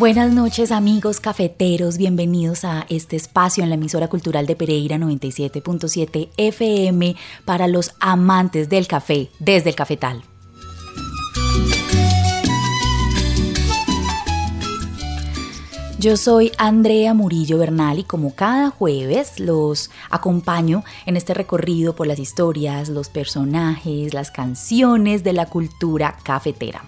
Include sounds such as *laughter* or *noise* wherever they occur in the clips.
Buenas noches amigos cafeteros, bienvenidos a este espacio en la emisora cultural de Pereira 97.7 FM para los amantes del café desde el cafetal. Yo soy Andrea Murillo Bernal y como cada jueves los acompaño en este recorrido por las historias, los personajes, las canciones de la cultura cafetera.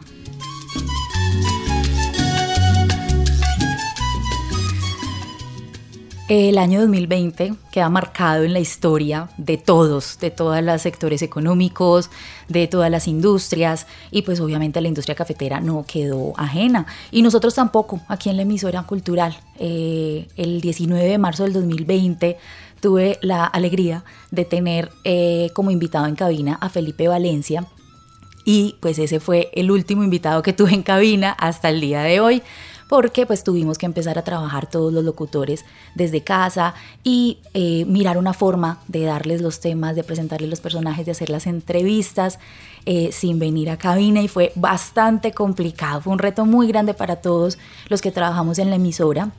El año 2020 queda marcado en la historia de todos, de todos los sectores económicos, de todas las industrias y pues obviamente la industria cafetera no quedó ajena y nosotros tampoco aquí en la emisora cultural. Eh, el 19 de marzo del 2020 tuve la alegría de tener eh, como invitado en cabina a Felipe Valencia y pues ese fue el último invitado que tuve en cabina hasta el día de hoy porque pues tuvimos que empezar a trabajar todos los locutores desde casa y eh, mirar una forma de darles los temas, de presentarles los personajes, de hacer las entrevistas eh, sin venir a cabina y fue bastante complicado, fue un reto muy grande para todos los que trabajamos en la emisora.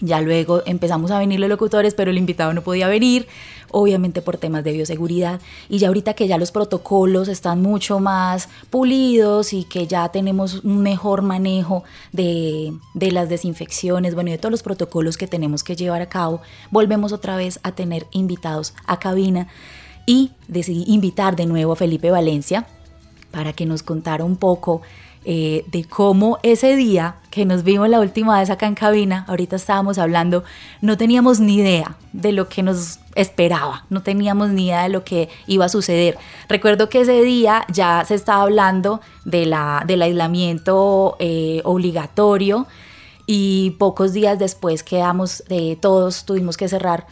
Ya luego empezamos a venir los locutores, pero el invitado no podía venir, obviamente por temas de bioseguridad. Y ya ahorita que ya los protocolos están mucho más pulidos y que ya tenemos un mejor manejo de, de las desinfecciones, bueno, y de todos los protocolos que tenemos que llevar a cabo, volvemos otra vez a tener invitados a cabina y decidí invitar de nuevo a Felipe Valencia para que nos contara un poco eh, de cómo ese día que nos vimos la última vez acá en cabina, ahorita estábamos hablando, no teníamos ni idea de lo que nos esperaba, no teníamos ni idea de lo que iba a suceder. Recuerdo que ese día ya se estaba hablando de la, del aislamiento eh, obligatorio y pocos días después quedamos, eh, todos tuvimos que cerrar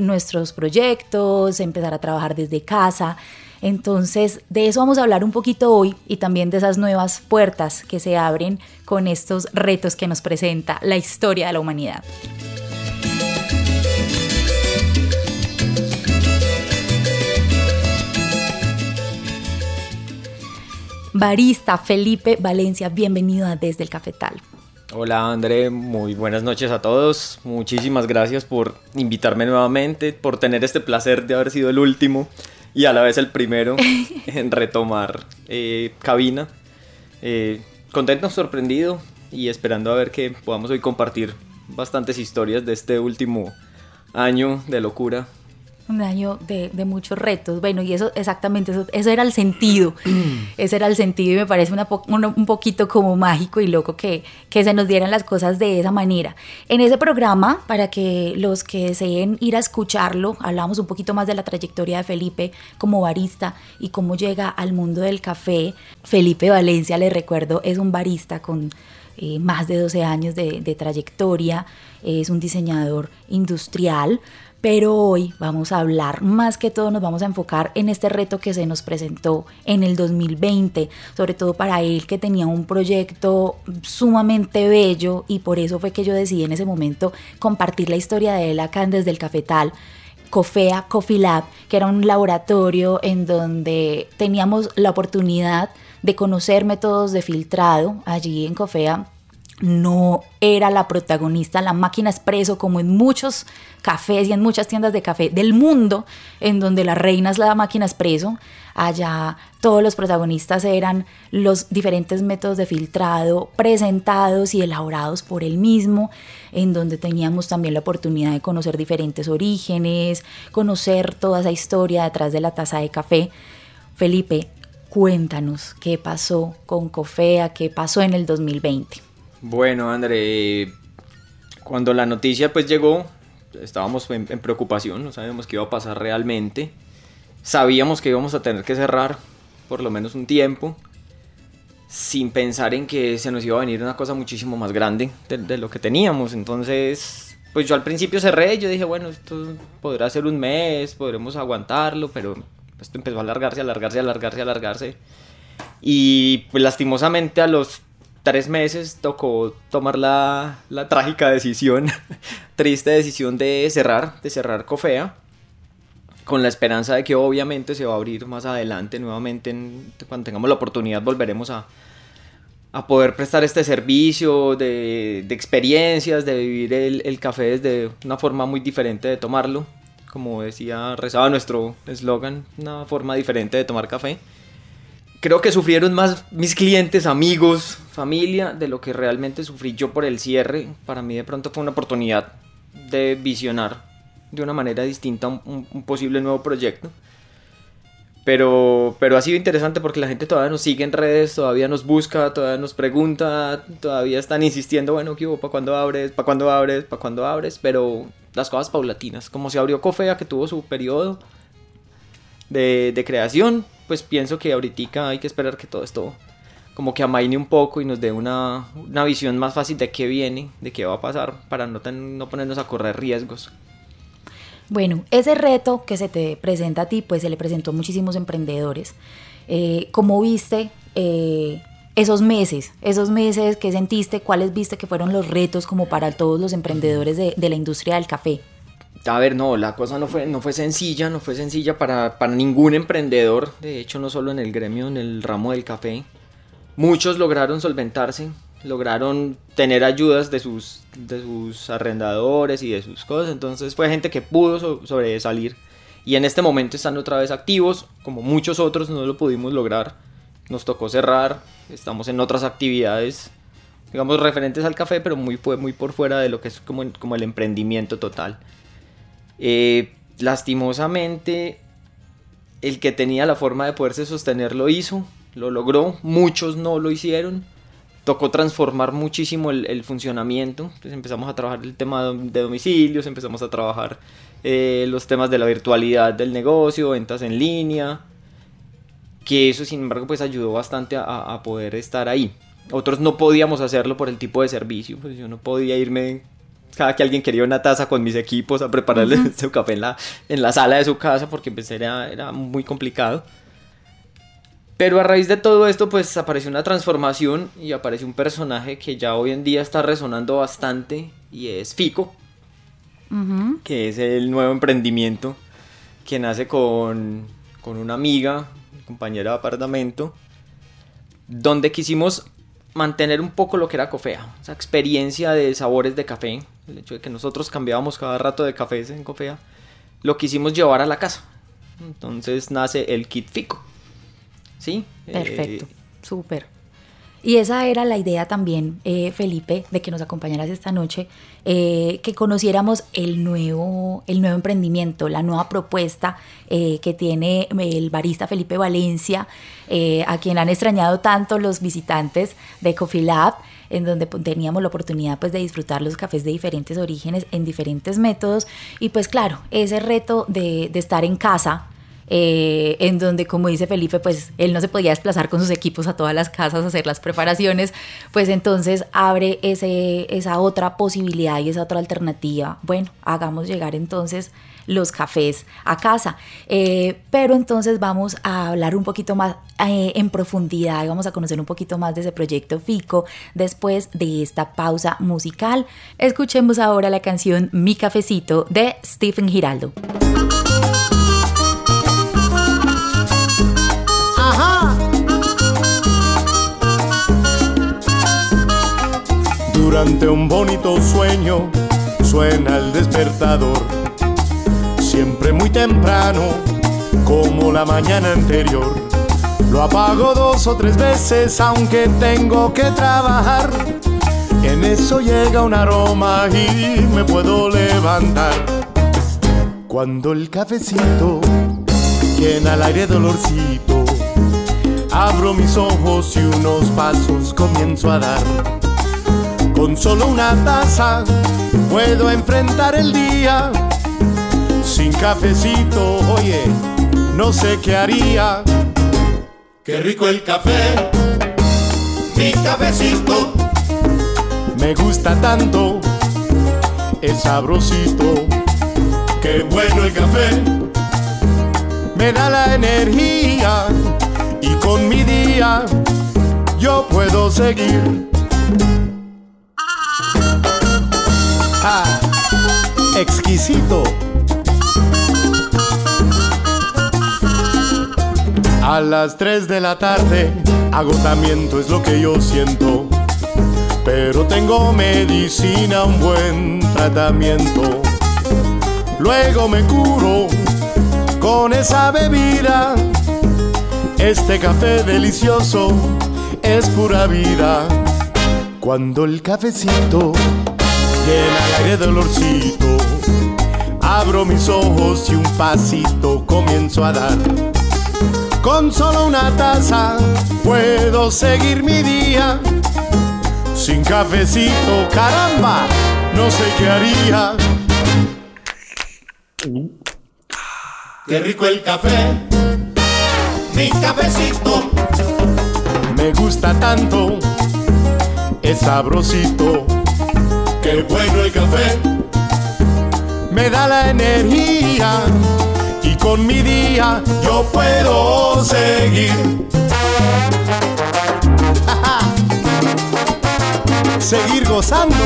nuestros proyectos, empezar a trabajar desde casa. Entonces, de eso vamos a hablar un poquito hoy y también de esas nuevas puertas que se abren con estos retos que nos presenta la historia de la humanidad. Barista Felipe Valencia, bienvenido a Desde el Cafetal. Hola André, muy buenas noches a todos. Muchísimas gracias por invitarme nuevamente, por tener este placer de haber sido el último y a la vez el primero *laughs* en retomar eh, cabina. Eh, contento, sorprendido y esperando a ver que podamos hoy compartir bastantes historias de este último año de locura un año de, muchos retos. Bueno, y eso exactamente, eso, eso era el sentido. *clears throat* Ese era el sentido y me parece un poquito como mágico y loco que, que se nos dieran las cosas de esa manera. En ese programa, para que los que deseen ir a escucharlo, hablamos un poquito más de la trayectoria de Felipe como barista y cómo llega al mundo del café. Felipe Valencia, le recuerdo, es un barista con eh, más de 12 años de, de trayectoria, es un diseñador industrial pero hoy vamos a hablar, más que todo nos vamos a enfocar en este reto que se nos presentó en el 2020, sobre todo para él que tenía un proyecto sumamente bello y por eso fue que yo decidí en ese momento compartir la historia de él acá desde el cafetal. Cofea Coffee Lab, que era un laboratorio en donde teníamos la oportunidad de conocer métodos de filtrado allí en Cofea no era la protagonista la máquina expreso como en muchos cafés y en muchas tiendas de café del mundo en donde la reina es la máquina expreso allá todos los protagonistas eran los diferentes métodos de filtrado presentados y elaborados por él mismo en donde teníamos también la oportunidad de conocer diferentes orígenes conocer toda esa historia detrás de la taza de café. Felipe cuéntanos qué pasó con Cofea qué pasó en el 2020 bueno, André, cuando la noticia pues llegó, estábamos en, preocupación, no sabíamos qué iba a pasar realmente. Sabíamos que íbamos a tener que cerrar por lo menos un tiempo, sin pensar en que se nos iba a venir una cosa muchísimo más grande de, lo que teníamos. Entonces, pues yo al principio cerré, yo dije, bueno, esto podrá ser un mes, podremos aguantarlo, pero esto empezó a alargarse, alargarse, alargarse, alargarse. Y pues lastimosamente a los tres meses tocó tomar la, trágica decisión, *laughs* triste decisión de cerrar, de cerrar Cofea, con la esperanza de que obviamente se va a abrir más adelante, nuevamente cuando tengamos la oportunidad volveremos a, poder prestar este servicio de, experiencias, de vivir el, el, café desde una forma muy diferente de tomarlo, como decía, rezaba nuestro eslogan, una forma diferente de tomar café creo que sufrieron más mis clientes, amigos, familia, de lo que realmente sufrí yo por el cierre. Para mí de pronto fue una oportunidad de visionar de una manera distinta un, posible nuevo proyecto. Pero, pero ha sido interesante porque la gente todavía nos sigue en redes, todavía nos busca, todavía nos pregunta, todavía están insistiendo, bueno, ¿qué hubo? ¿Para cuándo abres? ¿Para cuándo abres? ¿Para cuándo abres? Pero las cosas paulatinas, como se abrió Cofea, que tuvo su periodo de, de creación, pues pienso que ahorita hay que esperar que todo esto como que amaine un poco y nos dé una, visión más fácil de qué viene, de qué va a pasar, para no, no ponernos a correr riesgos. Bueno, ese reto que se te presenta a ti, pues se le presentó a muchísimos emprendedores. Eh, ¿Cómo viste eh, esos meses? Esos meses que sentiste, ¿cuáles viste que fueron los retos como para todos los emprendedores de la industria del café? A ver, no, la cosa no fue, no fue sencilla, no fue sencilla para, para ningún emprendedor, de hecho no solo en el gremio, en el ramo del café. Muchos lograron solventarse, lograron tener ayudas de sus, de sus arrendadores y de sus cosas, entonces fue gente que pudo sobresalir y en este momento están otra vez activos, como muchos otros no lo pudimos lograr, nos tocó cerrar, estamos en otras actividades, digamos referentes al café, pero muy, muy por fuera de lo que es como, como el emprendimiento total. Eh, lastimosamente, el que tenía la forma de poderse sostener lo hizo, lo logró, muchos no lo hicieron. Tocó transformar muchísimo el, funcionamiento. Entonces empezamos a trabajar el tema de domicilios, empezamos a trabajar eh, los temas de la virtualidad del negocio, ventas en línea. Que eso, sin embargo, pues ayudó bastante a, a poder estar ahí. Otros no podíamos hacerlo por el tipo de servicio. Pues yo no podía irme cada que alguien quería una taza con mis equipos a prepararle *laughs* su café en la, en la sala de su casa porque pues era, era muy complicado. Pero a raíz de todo esto pues apareció una transformación y apareció un personaje que ya hoy en día está resonando bastante y es Fico, que es el nuevo emprendimiento que nace con, con una amiga, compañera de apartamento, donde quisimos mantener un poco lo que era Cofea, esa experiencia de sabores de café, el hecho de que nosotros cambiábamos cada rato de cafés en Cofea, lo quisimos llevar a la casa. Entonces nace el kit Fico. ¿Sí? Perfecto, eh, súper. Y esa era la idea también, eh, Felipe, de que nos acompañaras esta noche, eh, que conociéramos el nuevo, el nuevo emprendimiento, la nueva propuesta que tiene el barista Felipe Valencia, a quien han extrañado tanto los visitantes de Coffee Lab en donde teníamos la oportunidad pues de disfrutar los cafés de diferentes orígenes en diferentes métodos y pues claro, ese reto de, de estar en casa, eh, en donde, como dice Felipe, pues él no se podía desplazar con sus equipos a todas las casas a hacer las preparaciones, pues entonces abre ese, esa otra posibilidad y esa otra alternativa. Bueno, hagamos llegar entonces los cafés a casa. Eh, pero entonces vamos a hablar un poquito más eh, en profundidad y vamos a conocer un poquito más de ese proyecto FICO después de esta pausa musical. Escuchemos ahora la canción Mi Cafecito de Stephen Giraldo. de un bonito sueño suena el despertador. Siempre muy temprano, como la mañana anterior. Lo apago dos o tres veces aunque tengo que trabajar. En eso llega un aroma y me puedo levantar. Cuando el cafecito llena el aire dolorcito, abro mis ojos y unos pasos comienzo a dar. Con solo una taza puedo enfrentar el día. Cafecito, oye, no sé qué haría. Qué rico el café, mi cafecito. Me gusta tanto, es sabrosito. Qué bueno el café, me da la energía y con mi día yo puedo seguir. Ah, exquisito. A las 3 de la tarde, agotamiento es lo que yo siento. Pero tengo medicina, un buen tratamiento. Luego me curo con esa bebida. Este café delicioso es pura vida. Cuando el cafecito llena el aire de olorcito, abro mis ojos y un pasito comienzo a dar. Con solo una taza puedo seguir mi día. Sin cafecito, caramba, no sé qué haría. qué rico el café, mi cafecito. Me gusta tanto, es sabrosito. Qué bueno el café, Me da la energía con mi día yo puedo seguir. *laughs* seguir gozando.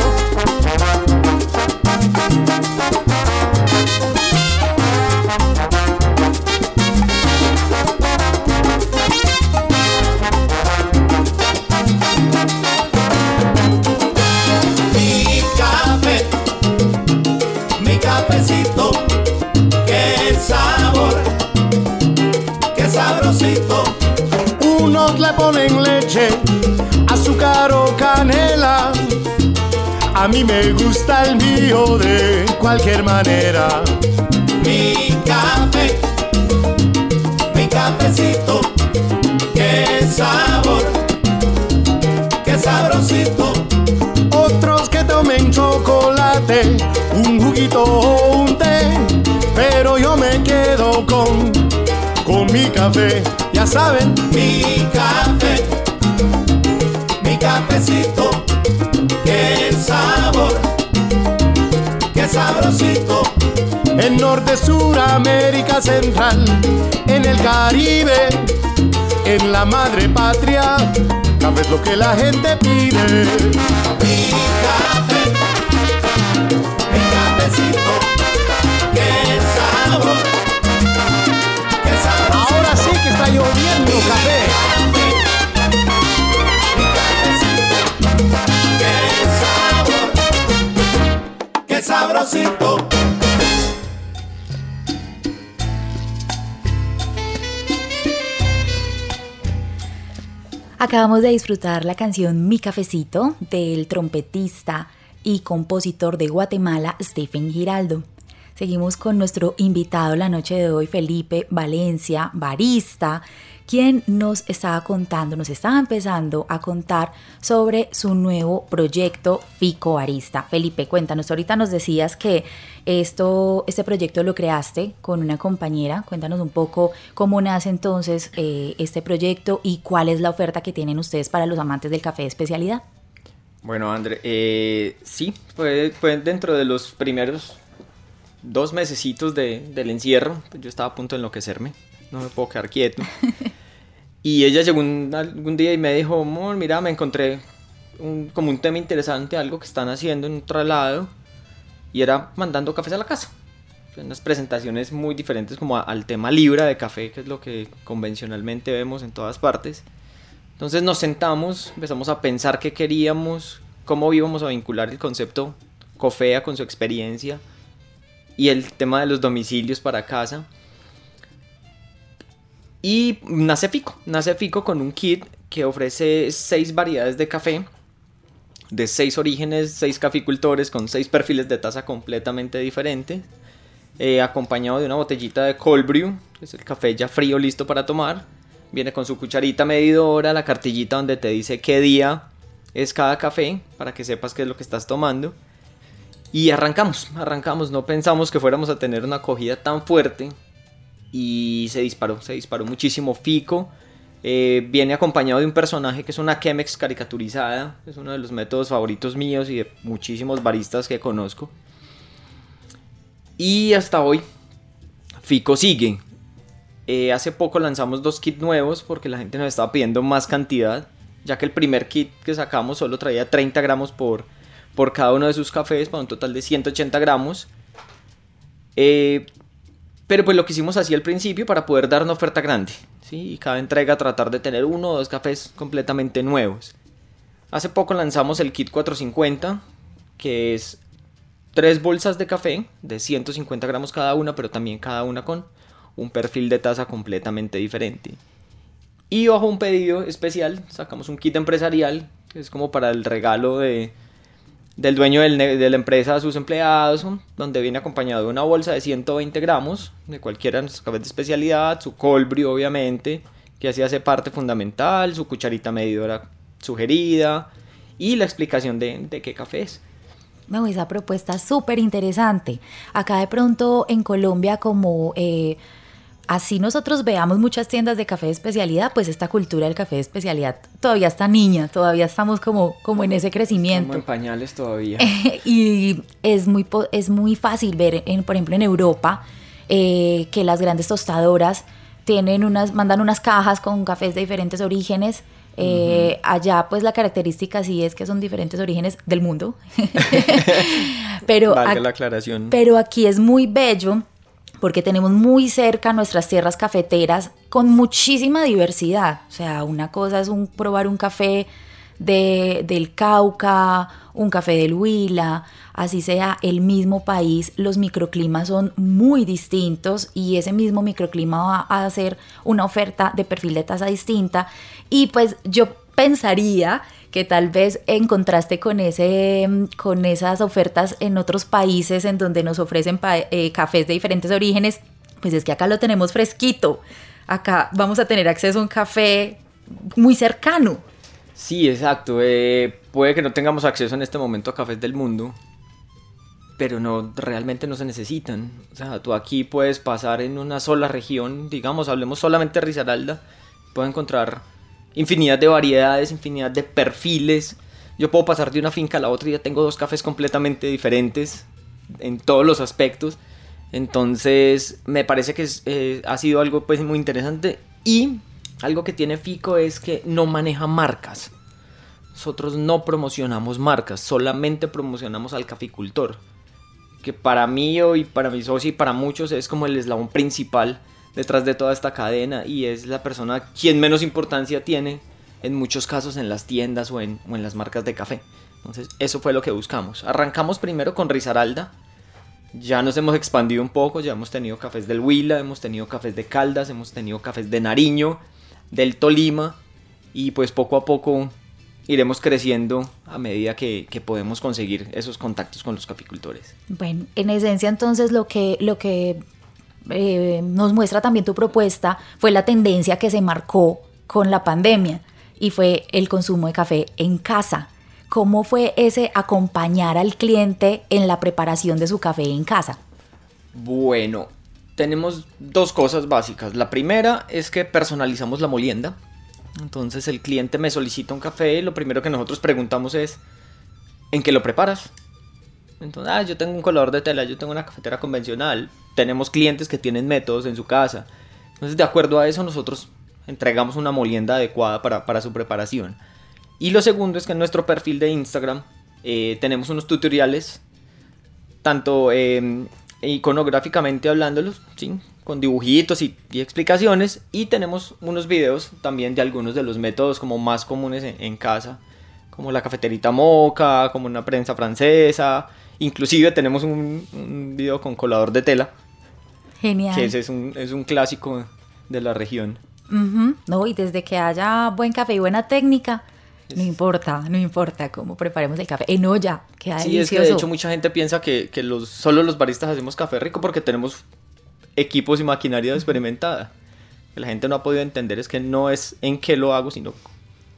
Le ponen leche, azúcar o canela. A mí me gusta el mío de cualquier manera. Mi café, mi cafecito, qué sabor, qué sabrosito. Otros que tomen chocolate, un juguito o un té. Pero yo me quedo con, con mi café. Ya saben, Mi café, mi cafecito, qué sabor, qué sabrosito. en Norte, Sur, América Central, en el Caribe, en la madre patria. Café es lo que la gente pide. Mi café, café. Mi cafecito, qué sabor, qué sabrosito. Acabamos de disfrutar la canción Mi Cafecito del trompetista y compositor de Guatemala Stephen Giraldo. Seguimos con nuestro invitado la noche de hoy, Felipe Valencia, barista, quien nos estaba contando, nos estaba empezando a contar sobre su nuevo proyecto Fico Barista. Felipe, cuéntanos, ahorita nos decías que esto, este proyecto lo creaste con una compañera. Cuéntanos un poco cómo nace entonces eh, este proyecto y cuál es la oferta que tienen ustedes para los amantes del café de especialidad. Bueno, André, eh, sí, fue, fue dentro de los primeros dos mesecitos de, del encierro. Yo estaba a punto de enloquecerme, no me puedo quedar quieto. *laughs* Y ella llegó un- algún día y me dijo, amor, mira, me encontré un- como un tema interesante, algo que están haciendo en un traslado, y era mandando cafés a la casa. Unas presentaciones muy diferentes como al tema libra de café, que es lo que convencionalmente vemos en todas partes. Entonces nos sentamos, empezamos a pensar qué queríamos, cómo íbamos a vincular el concepto COFEA con su experiencia y el tema de los domicilios para casa. Y nace Fico, nace Fico con un kit que ofrece seis variedades de café de seis orígenes, seis caficultores con seis perfiles de taza completamente diferentes, eh, acompañado de una botellita de cold brew, que es el café ya frío listo para tomar. Viene con su cucharita medidora, la cartillita donde te dice qué día es cada café, para que sepas qué es lo que estás tomando. Y arrancamos, arrancamos, no pensamos que fuéramos a tener una acogida tan fuerte. Y se disparó, se disparó muchísimo Fico. Eh, viene acompañado de un personaje que es una Chemex caricaturizada. Es uno de los métodos favoritos míos y de muchísimos baristas que conozco. Y hasta hoy, Fico sigue. Eh, hace poco lanzamos dos kits nuevos porque la gente nos estaba pidiendo más cantidad. Ya que el primer kit que sacamos solo traía 30 gramos por, por cada uno de sus cafés, para un total de 180 gramos. Eh, pero pues lo que hicimos así al principio para poder dar una oferta grande. Y cada entrega tratar de tener uno o dos cafés completamente nuevos. Hace poco lanzamos el kit 450, que es tres bolsas de café de 150 gramos cada una, pero también cada una con un perfil de taza completamente diferente. Y bajo un pedido especial sacamos un kit empresarial, que es como para el regalo de, del dueño de la empresa a sus empleados, donde viene acompañado de una bolsa de 120 gramos de cualquiera de nuestros cafés de especialidad, su colbri obviamente, que así hace parte fundamental, su cucharita medidora sugerida y la explicación de, de qué café es. No, esa propuesta es súper interesante. Acá de pronto en Colombia como... Eh, así nosotros veamos muchas tiendas de café de especialidad, pues esta cultura del café de especialidad todavía está niña, todavía estamos como, como en ese crecimiento. Como en pañales todavía. *laughs* y es muy, es muy fácil ver, en, por ejemplo, en Europa, eh, que las grandes tostadoras tienen unas, mandan unas cajas con cafés de diferentes orígenes. Eh, allá pues la característica sí es que son diferentes orígenes del mundo. *laughs* pero, la aclaración. pero aquí es muy bello porque tenemos muy cerca nuestras tierras cafeteras con muchísima diversidad. O sea, una cosa es probar un café de, del Cauca, un café del Huila, así sea el mismo país, los microclimas son muy distintos y ese mismo microclima va a hacer una oferta de perfil de tasa distinta. Y pues yo pensaría que tal vez en contraste con, ese, con esas ofertas en otros países en donde nos ofrecen eh, cafés de diferentes orígenes, pues es que acá lo tenemos fresquito. Acá vamos a tener acceso a un café muy cercano. Sí, exacto. Eh, puede que no tengamos acceso en este momento a cafés del mundo, pero no realmente no se necesitan. O sea, tú aquí puedes pasar en una sola región, digamos, hablemos solamente de Risaralda, puedes encontrar infinidad de variedades, infinidad de perfiles. Yo puedo pasar de una finca a la otra y ya tengo dos cafés completamente diferentes en todos los aspectos. Entonces me parece que eh, ha sido algo pues muy interesante y algo que tiene Fico es que no maneja marcas. Nosotros no promocionamos marcas, solamente promocionamos al caficultor. Que para mí y para mi socio y para muchos es como el eslabón principal detrás de toda esta cadena y es la persona quien menos importancia tiene en muchos casos en las tiendas o en, o en las marcas de café. Entonces eso fue lo que buscamos. Arrancamos primero con Risaralda. Ya nos hemos expandido un poco, ya hemos tenido cafés del Huila, hemos tenido cafés de Caldas, hemos tenido cafés de Nariño, del Tolima y pues poco a poco iremos creciendo a medida que, que, podemos conseguir esos contactos con los caficultores. Bueno, en esencia entonces lo que, lo que eh, nos muestra también tu propuesta fue la tendencia que se marcó con la pandemia y fue el consumo de café en casa. ¿Cómo fue ese acompañar al cliente en la preparación de su café en casa? Bueno, tenemos dos cosas básicas. La primera es que personalizamos la molienda. Entonces el cliente me solicita un café y lo primero que nosotros preguntamos es, ¿en qué lo preparas? Entonces, ah, yo tengo un colador de tela, yo tengo una cafetera convencional. Tenemos clientes que tienen métodos en su casa. Entonces, de acuerdo a eso, nosotros entregamos una molienda adecuada para, su preparación. Y lo segundo es que en nuestro perfil de Instagram eh, tenemos unos tutoriales, tanto em, iconográficamente hablándolos, ¿sí? con dibujitos y, explicaciones. Y tenemos unos videos también de algunos de los métodos como más comunes en casa como la cafeterita moca, como una prensa francesa. Inclusive tenemos un, un video con colador de tela, Genial. que ese es un, es un clásico de la región. No, y desde que haya buen café y buena técnica, no importa, no importa cómo preparemos el café. En olla, queda Sí, es que de hecho mucha gente piensa que, que los, solo los baristas hacemos café rico porque tenemos equipos y maquinaria experimentada. Que la gente no ha podido entender es que no es en qué lo hago, sino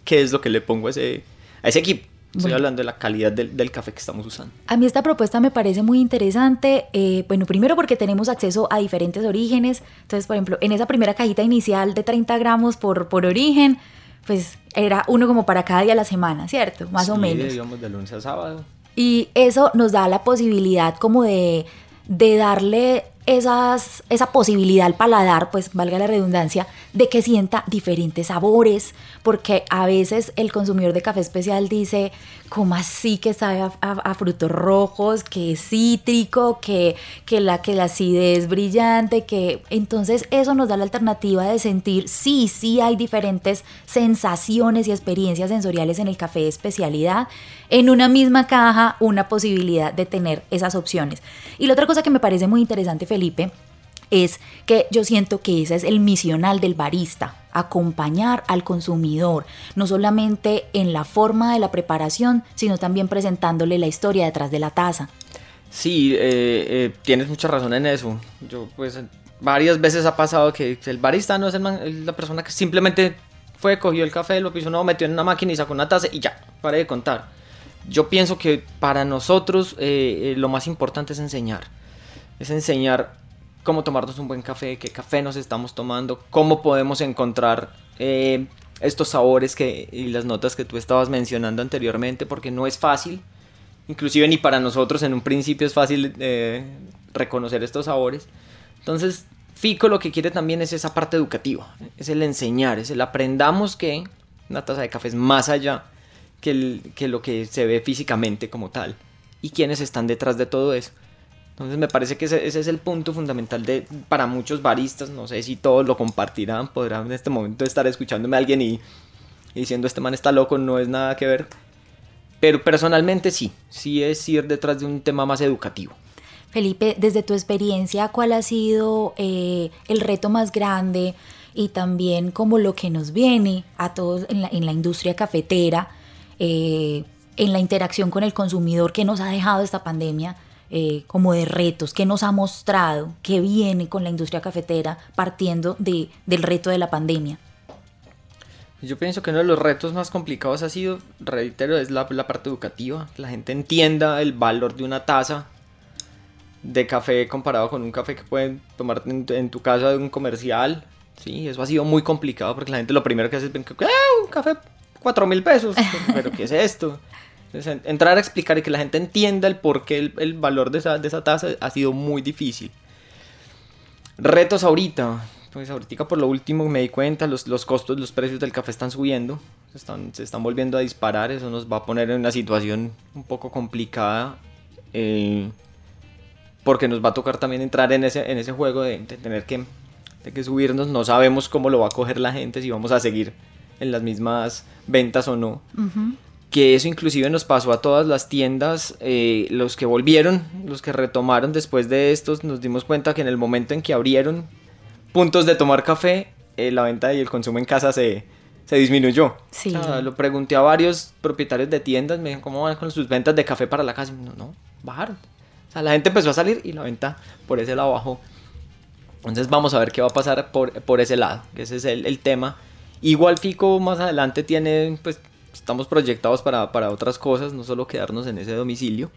qué es lo que le pongo a ese, a ese equipo. Estoy Bueno. hablando de la calidad del, del café que estamos usando. A mí esta propuesta me parece muy interesante. eh, bueno, primero porque tenemos acceso a diferentes orígenes. Entonces, por ejemplo, en esa primera cajita inicial de 30 gramos por, por origen, pues era uno como para cada día de la semana, ¿cierto? Más o menos. digamos de lunes a sábado. Y eso nos da la posibilidad como de, de darle esas, esa posibilidad al paladar, pues valga la redundancia, de que sienta diferentes sabores, porque a veces el consumidor de café especial dice, ¿cómo así que sabe a, frutos rojos, que es cítrico, que, que, la, que la acidez es brillante, que entonces eso nos da la alternativa de sentir, sí, sí hay diferentes sensaciones y experiencias sensoriales en el café de especialidad, en una misma caja una posibilidad de tener esas opciones. Y la otra cosa que me parece muy interesante, Felipe, es que yo siento que ese es el misional del barista, acompañar al consumidor, no solamente en la forma de la preparación, sino también presentándole la historia detrás de la taza. Sí, eh, eh, tienes mucha razón en eso. Yo, pues, varias veces ha pasado que el barista no es la persona que simplemente fue, cogió el café, lo piso, no, metió en una máquina y sacó una taza y ya, para de contar. Yo pienso que para nosotros eh, lo más importante es enseñar. Es enseñar cómo tomarnos un buen café, qué café nos estamos tomando, cómo podemos encontrar eh, estos sabores que, y las notas que tú estabas mencionando anteriormente, porque no es fácil inclusive ni para nosotros en un principio es fácil eh, reconocer estos sabores. Entonces, Fico lo que quiere también es esa parte educativa, es el enseñar, es el aprendamos que una taza de café es más allá que, que lo que se ve físicamente como tal y quiénes están detrás de todo eso. Entonces me parece que ese, ese es el punto fundamental de, para muchos baristas, no sé si todos lo compartirán, podrán en este momento estar escuchándome a alguien y, y diciendo este man está loco, no es nada que ver, pero personalmente sí, sí es ir detrás de un tema más educativo. Felipe, desde tu experiencia, ¿cuál ha sido eh, el reto más grande y también como lo que nos viene a todos en la, en la industria cafetera, eh, en la interacción con el consumidor que nos ha dejado esta pandemia, eh, como de retos, que nos ha mostrado, que viene con la industria cafetera partiendo de, del reto de la pandemia? Yo pienso que uno de los retos más complicados ha sido, reitero, es la, la parte educativa, que la gente entienda el valor de una taza de café comparado con un café que pueden tomar en, en tu casa de un comercial. Sí, eso ha sido muy complicado porque la gente lo primero que hace es "Ah, un café, cuatro mil pesos, pero ¿qué es esto? Entonces, en- entrar a explicar y que la gente entienda el porqué, el, el valor de esa, de esa taza ha sido muy difícil. Retos ahorita. Pues ahorita por lo último me di cuenta, los, los costos, los precios del café están subiendo, se están, se están volviendo a disparar, eso nos va a poner en una situación un poco complicada, eh, porque nos va a tocar también entrar en ese, en ese juego de, tener que, de que subirnos, no sabemos cómo lo va a coger la gente, si vamos a seguir en las mismas ventas o no que eso inclusive nos pasó a todas las tiendas, eh, los que volvieron, los que retomaron después de estos, nos dimos cuenta que en el momento en que abrieron puntos de tomar café, eh, la venta y el consumo en casa se, se disminuyó. Sí. O sea, lo pregunté a varios propietarios de tiendas, me dijeron, ¿cómo van con sus ventas de café para la casa? No, no, bajaron. O sea, la gente empezó a salir y la venta por ese lado bajó. Entonces vamos a ver qué va a pasar por, por ese lado, que ese es el, el tema. Igual Fico más adelante tiene, pues estamos proyectados para, para otras cosas, no solo quedarnos en ese domicilio.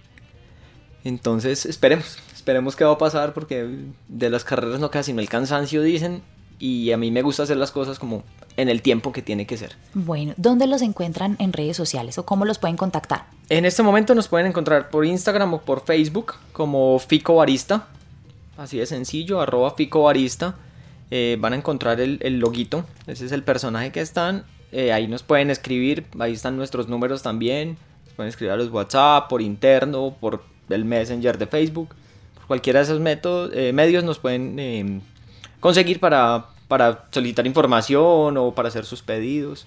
Entonces esperemos, esperemos qué va a pasar porque de las carreras no queda sino el cansancio, dicen, y a mí me gusta hacer las cosas como en el tiempo que tiene que ser. Bueno, ¿dónde los encuentran en redes sociales o cómo los pueden contactar? En este momento nos pueden encontrar por Instagram o por Facebook como Fico Barista. Así de sencillo, arroba Fico Barista. Eh, van a encontrar el, el loguito. Ese es el personaje que están. Eh, ahí nos pueden escribir. Ahí están nuestros números también. Nos pueden escribir a los WhatsApp, por interno, por el Messenger de Facebook. Por cualquiera de esos métodos, eh, medios nos pueden eh, conseguir para, para solicitar información o para hacer sus pedidos.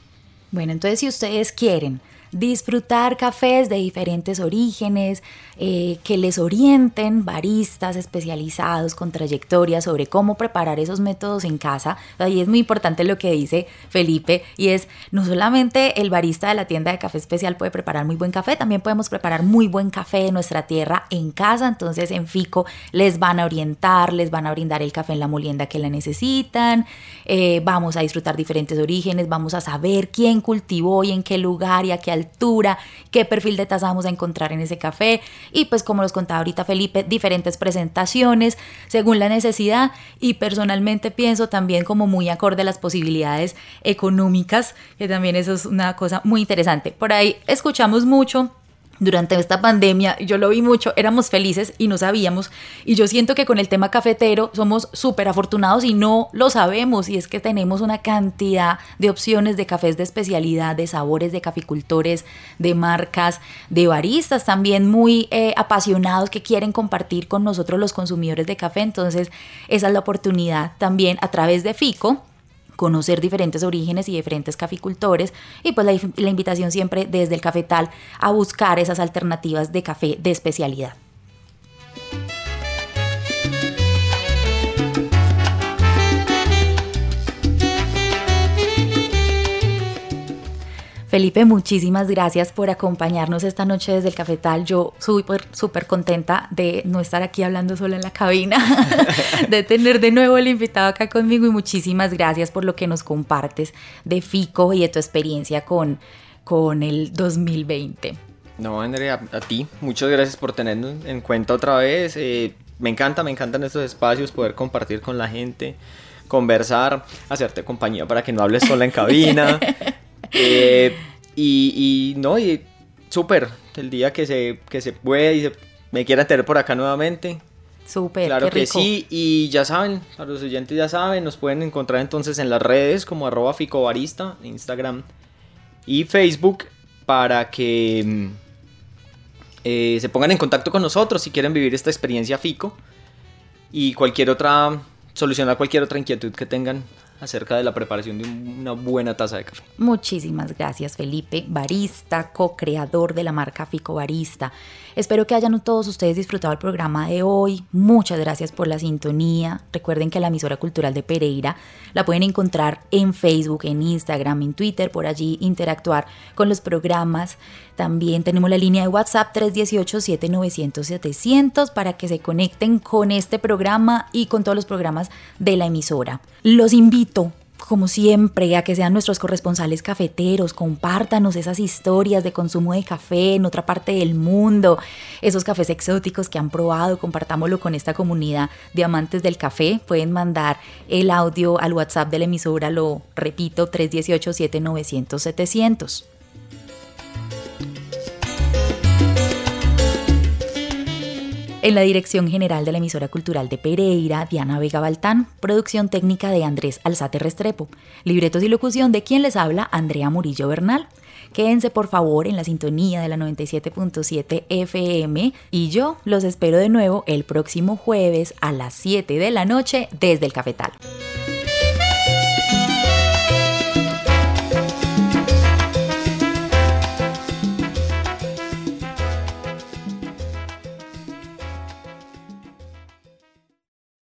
Bueno, entonces si ustedes quieren disfrutar cafés de diferentes orígenes, eh, que les orienten baristas especializados con trayectoria sobre cómo preparar esos métodos en casa. Ahí es muy importante lo que dice Felipe y es no solamente el barista de la tienda de café especial puede preparar muy buen café, también podemos preparar muy buen café de nuestra tierra en casa. Entonces en Fico les van a orientar, les van a brindar el café en la molienda que la necesitan. Eh, vamos a disfrutar diferentes orígenes, vamos a saber quién cultivó y en qué lugar y a qué altura, qué perfil de taza vamos a encontrar en ese café y pues como los contaba ahorita Felipe, diferentes presentaciones según la necesidad y personalmente pienso también como muy acorde a las posibilidades económicas, que también eso es una cosa muy interesante. Por ahí escuchamos mucho durante esta pandemia, yo lo vi mucho, éramos felices y no sabíamos. Y yo siento que con el tema cafetero somos súper afortunados y no lo sabemos. Y es que tenemos una cantidad de opciones de cafés de especialidad, de sabores de caficultores, de marcas, de baristas también muy eh, apasionados que quieren compartir con nosotros los consumidores de café. Entonces, esa es la oportunidad también a través de FICO conocer diferentes orígenes y diferentes caficultores y pues la, la invitación siempre desde el cafetal a buscar esas alternativas de café de especialidad. Felipe, muchísimas gracias por acompañarnos esta noche desde el cafetal. Yo súper, súper contenta de no estar aquí hablando sola en la cabina, *laughs* de tener de nuevo el invitado acá conmigo y muchísimas gracias por lo que nos compartes de FICO y de tu experiencia con, con el 2020. No, Andrea, a, ti, muchas gracias por tenernos en cuenta otra vez. Eh, me encanta, me encantan estos espacios, poder compartir con la gente, conversar, hacerte compañía para que no hables sola en cabina. *laughs* Eh, y, no, y súper, el día que se, que se puede y se, me quiera tener por acá nuevamente. Súper, claro que sí, y ya saben, a los oyentes ya saben, nos pueden encontrar entonces en las redes como arroba ficobarista, Instagram y Facebook, para que mm, eh, se pongan en contacto con nosotros si quieren vivir esta experiencia Fico y cualquier otra, solucionar cualquier otra inquietud que tengan acerca de la preparación de una buena taza de café. Muchísimas gracias Felipe, barista, co-creador de la marca Fico Barista. Espero que hayan todos ustedes disfrutado el programa de hoy. Muchas gracias por la sintonía. Recuerden que la emisora cultural de Pereira la pueden encontrar en Facebook, en Instagram, en Twitter, por allí interactuar con los programas. También tenemos la línea de WhatsApp 318-7900-700 para que se conecten con este programa y con todos los programas de la emisora. Los invito como siempre, a que sean nuestros corresponsales cafeteros, compártanos esas historias de consumo de café en otra parte del mundo, esos cafés exóticos que han probado, compartámoslo con esta comunidad de amantes del café. Pueden mandar el audio al WhatsApp de la emisora, lo repito, 318-7900-700. En la dirección general de la emisora cultural de Pereira, Diana Vega Baltán, producción técnica de Andrés Alzate Restrepo, libretos y locución de quien les habla, Andrea Murillo Bernal. Quédense por favor en la sintonía de la 97.7 FM y yo los espero de nuevo el próximo jueves a las 7 de la noche desde el cafetal.